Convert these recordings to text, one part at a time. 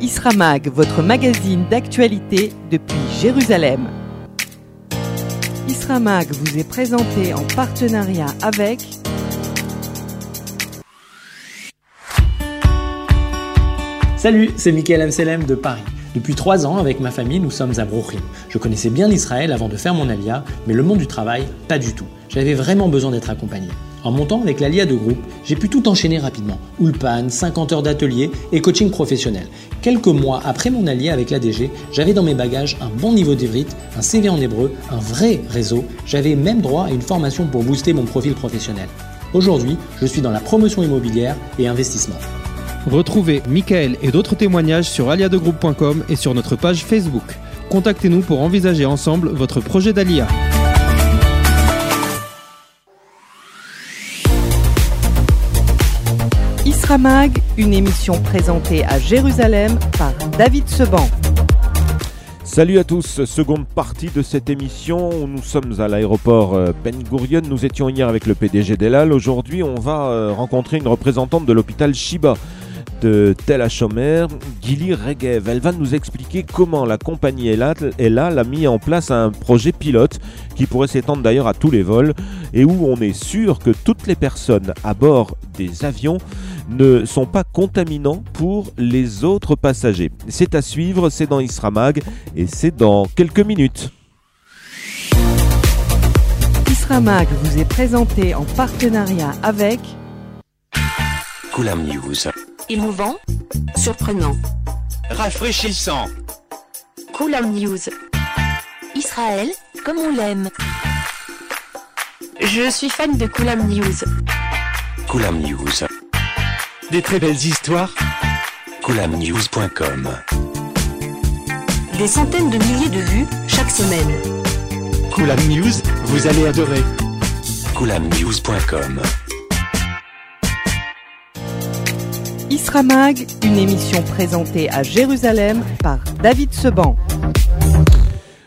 Isramag, votre magazine d'actualité depuis Jérusalem. Isramag vous est présenté en partenariat avec Salut, c'est Michael Amselem de Paris. Depuis trois ans, avec ma famille, nous sommes à Bruchim. Je connaissais bien l'Israël avant de faire mon alia, mais le monde du travail, pas du tout. J'avais vraiment besoin d'être accompagné. En montant avec l'ALIA de groupe, j'ai pu tout enchaîner rapidement. Ulpan, 50 heures d'atelier et coaching professionnel. Quelques mois après mon ALIA avec l'ADG, j'avais dans mes bagages un bon niveau d'ivrite, un CV en hébreu, un vrai réseau. J'avais même droit à une formation pour booster mon profil professionnel. Aujourd'hui, je suis dans la promotion immobilière et investissement. Retrouvez Michael et d'autres témoignages sur aliadegroupe.com et sur notre page Facebook. Contactez-nous pour envisager ensemble votre projet d'ALIA. Isramag, une émission présentée à Jérusalem par David Seban. Salut à tous, seconde partie de cette émission où nous sommes à l'aéroport euh, Ben Gurion. Nous étions hier avec le PDG d'Elal. Aujourd'hui, on va euh, rencontrer une représentante de l'hôpital Shiba de Tel HaShomer, Gili Regev. Elle va nous expliquer comment la compagnie Elal a mis en place un projet pilote qui pourrait s'étendre d'ailleurs à tous les vols et où on est sûr que toutes les personnes à bord des avions ne sont pas contaminants pour les autres passagers. C'est à suivre, c'est dans Isramag et c'est dans quelques minutes. Isramag vous est présenté en partenariat avec Koulam News. Émouvant, surprenant. Rafraîchissant. Koulam News. Israël, comme on l'aime. Je suis fan de Koulam News. Koulam News. Des très belles histoires. KoulamNews.com. Des centaines de milliers de vues chaque semaine. Koulam News, vous allez adorer. KoulamNews.com. Isramag, une émission présentée à Jérusalem par David Seban.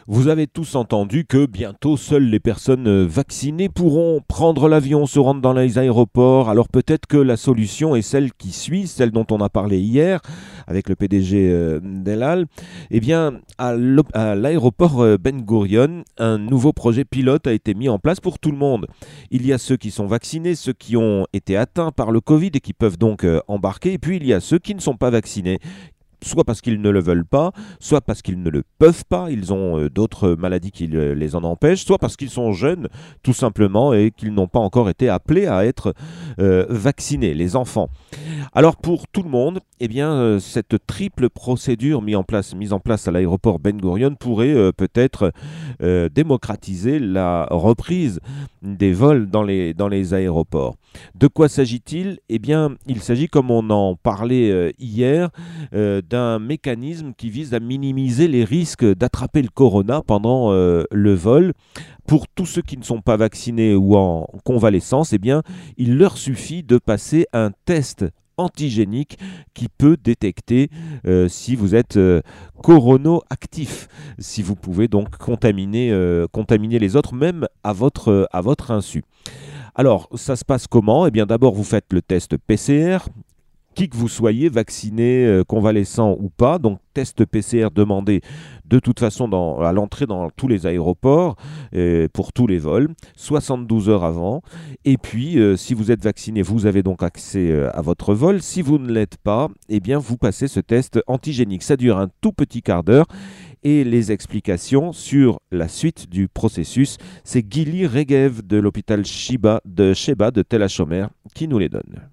Vous avez tous entendu que bientôt seules les personnes euh, vaccinées pourront prendre l'avion, se rendre dans les aéroports. Alors peut-être que la solution est celle qui suit, celle dont on a parlé hier avec le PDG euh, d'Elal. Eh bien, à l'aéroport euh, Ben Gurion, un nouveau projet pilote a été mis en place pour tout le monde. Il y a ceux qui sont vaccinés, ceux qui ont été atteints par le Covid et qui peuvent donc embarquer. Et puis il y a ceux qui ne sont pas vaccinés, soit parce qu'ils ne le veulent pas, soit parce qu'ils ne le peuvent pas, ils ont euh, d'autres maladies qui les en empêchent, soit parce qu'ils sont jeunes tout simplement et qu'ils n'ont pas encore été appelés à être euh, vaccinés, les enfants. Alors pour tout le monde, eh bien, euh, cette triple procédure mise en place, à l'aéroport Ben Gurion pourrait peut-être démocratiser la reprise des vols dans les, dans les aéroports. De quoi s'agit-il? Eh bien, il s'agit, comme on en parlait hier, d'un mécanisme qui vise à minimiser les risques d'attraper le corona pendant euh, le vol. Pour tous ceux qui ne sont pas vaccinés ou en convalescence, eh bien, il leur suffit de passer un test antigénique qui peut détecter euh, si vous êtes euh, corono-actif, si vous pouvez donc contaminer, les autres, même à votre, à votre insu. Alors, ça se passe comment? Eh bien, d'abord, vous faites le test PCR qui que vous soyez, vacciné, euh, convalescent ou pas. Donc test PCR demandé de toute façon à l'entrée dans tous les aéroports euh, pour tous les vols, 72 heures avant. Et puis euh, si vous êtes vacciné, vous avez donc accès à votre vol. Si vous ne l'êtes pas, eh bien vous passez ce test antigénique. Ça dure un tout petit quart d'heure et les explications sur la suite du processus, c'est Gili Regev de l'hôpital Shiba de Sheba de Tel HaShomer qui nous les donne.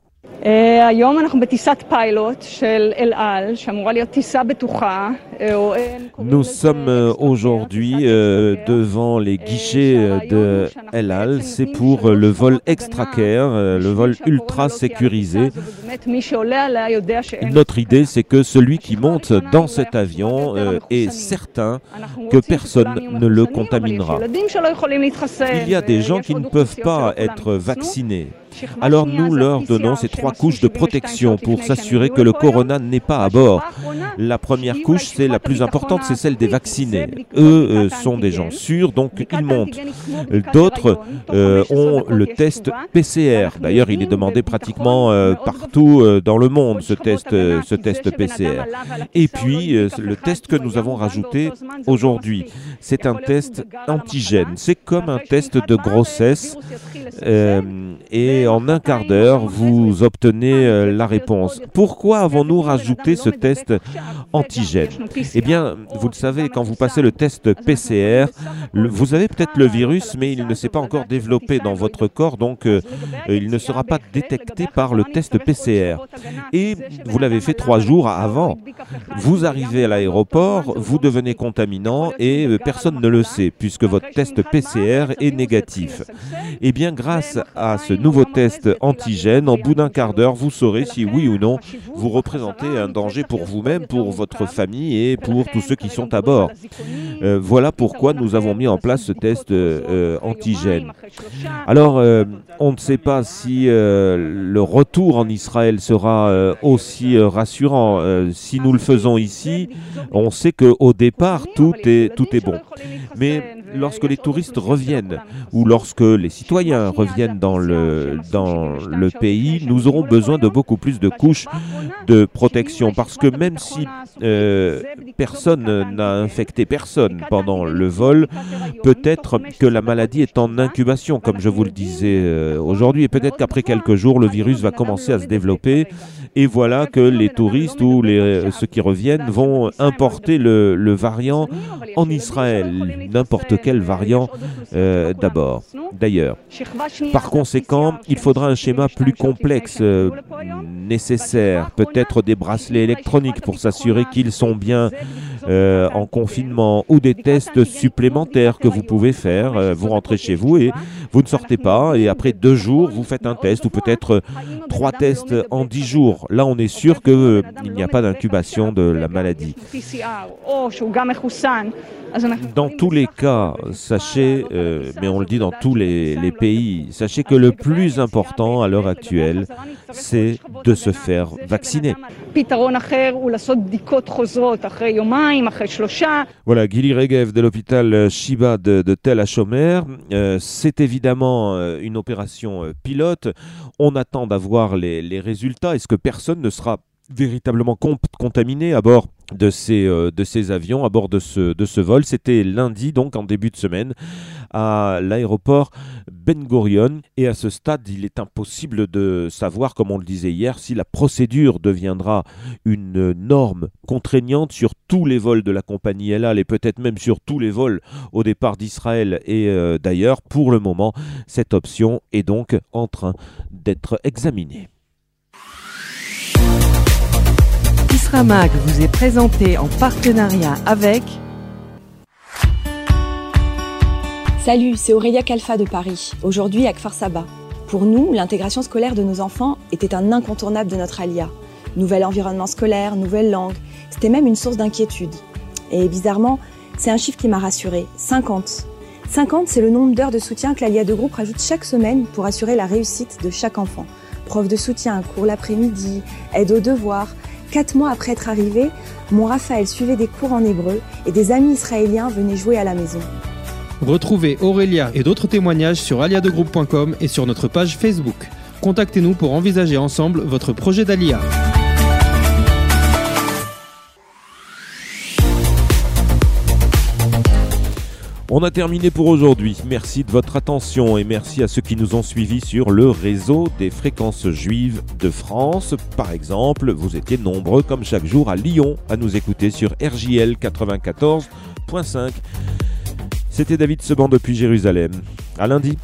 Nous sommes aujourd'hui devant les guichets de El Al. C'est pour le vol extra care, le vol ultra sécurisé. Notre idée, c'est que celui qui monte dans cet avion est certain que personne ne le contaminera. Il y a des gens qui ne peuvent pas être vaccinés Alors nous leur donnons ces trois couches de protection pour s'assurer que le corona n'est pas à bord. La première couche, c'est la plus importante, c'est celle des vaccinés. Eux euh, sont des gens sûrs, donc ils montent. D'autres euh, ont le test PCR. D'ailleurs, il est demandé pratiquement euh, partout dans le monde, ce test, ce test PCR. Et puis, le test que nous avons rajouté aujourd'hui, c'est un test antigène. C'est comme un test de grossesse. euh, en un quart d'heure, vous obtenez euh, la réponse. Pourquoi avons-nous rajouté ce test antigène? Eh bien, vous le savez, quand vous passez le test PCR, vous avez peut-être le virus, mais il ne s'est pas encore développé dans votre corps, donc euh, il ne sera pas détecté par le test PCR. Et vous l'avez fait trois jours avant. Vous arrivez à l'aéroport, vous devenez contaminant et euh, personne ne le sait, puisque votre test PCR est négatif. Eh bien, grâce à ce nouveau test antigène, en bout d'un quart d'heure, vous saurez si oui ou non vous représentez un danger pour vous-même, pour votre famille et pour tous ceux qui sont à bord. Euh, voilà pourquoi nous avons mis en place ce test euh, euh, antigène. Alors, euh, on ne sait pas si le retour en Israël sera aussi rassurant. Si nous le faisons ici, on sait qu'au départ, tout est, tout est bon. Mais lorsque les touristes reviennent ou lorsque les citoyens reviennent dans le, dans le pays, nous aurons besoin de beaucoup plus de couches de protection parce que même si euh, personne n'a infecté personne pendant le vol, peut-être que la maladie est en incubation, comme je vous le disais euh, aujourd'hui, et peut-être qu'après quelques jours, le virus va commencer à se développer, et voilà que les touristes ou les, euh, ceux qui reviennent vont importer le, variant en Israël, n'importe quel variant d'abord, d'ailleurs. Par conséquent, il faudra un schéma plus complexe euh, nécessaire, peut-être des bracelets électroniques pour s'assurer qu'ils sont bien euh, en confinement ou des tests supplémentaires que vous pouvez faire. Euh, vous rentrez chez vous et vous ne sortez pas et après deux jours, vous faites un test ou peut-être euh, trois tests en dix jours. Là, on est sûr qu'il n'y a pas d'incubation de la maladie. Dans tous les cas, sachez, mais on le dit dans tous les pays, sachez que le plus important à l'heure actuelle, c'est de se faire vacciner. Voilà, Gili Regev de l'hôpital Shiba de, Tel HaShomer. Euh, c'est évidemment euh, une opération euh, pilote. On attend d'avoir les résultats. Est-ce que personne ne sera véritablement contaminé à bord de ces, euh, avions, à bord de ce, de ce vol C'était lundi, donc en début de semaine, à l'aéroport Ben Gurion. Et à ce stade, il est impossible de savoir, comme on le disait hier, si la procédure deviendra une norme contraignante sur tous les vols de la compagnie El Al et peut-être même sur tous les vols au départ d'Israël et euh, d'ailleurs. Pour le moment, cette option est donc en train d'être examinée. Vous est présenté en partenariat avec Salut, c'est Aurélia Calfa de Paris, aujourd'hui à Kfar Saba. Pour nous, l'intégration scolaire de nos enfants était un incontournable de notre alia. Nouvel environnement scolaire, nouvelle langue, c'était même une source d'inquiétude. Et bizarrement, c'est un chiffre qui m'a rassurée, 50. 50, c'est le nombre d'heures de soutien que l'ALIA de groupe rajoute chaque semaine pour assurer la réussite de chaque enfant. Prof de soutien, cours l'après-midi, aide aux devoirs. Quatre mois après être arrivé, mon Raphaël suivait des cours en hébreu et des amis israéliens venaient jouer à la maison. Retrouvez Aurélia et d'autres témoignages sur aliadegroupe.com et sur notre page Facebook. Contactez-nous pour envisager ensemble votre projet d'ALIA. On a terminé pour aujourd'hui. Merci de votre attention et merci à ceux qui nous ont suivis sur le réseau des fréquences juives de France. Par exemple, vous étiez nombreux comme chaque jour à Lyon à nous écouter sur RJL 94.5. C'était David Seban depuis Jérusalem. À lundi.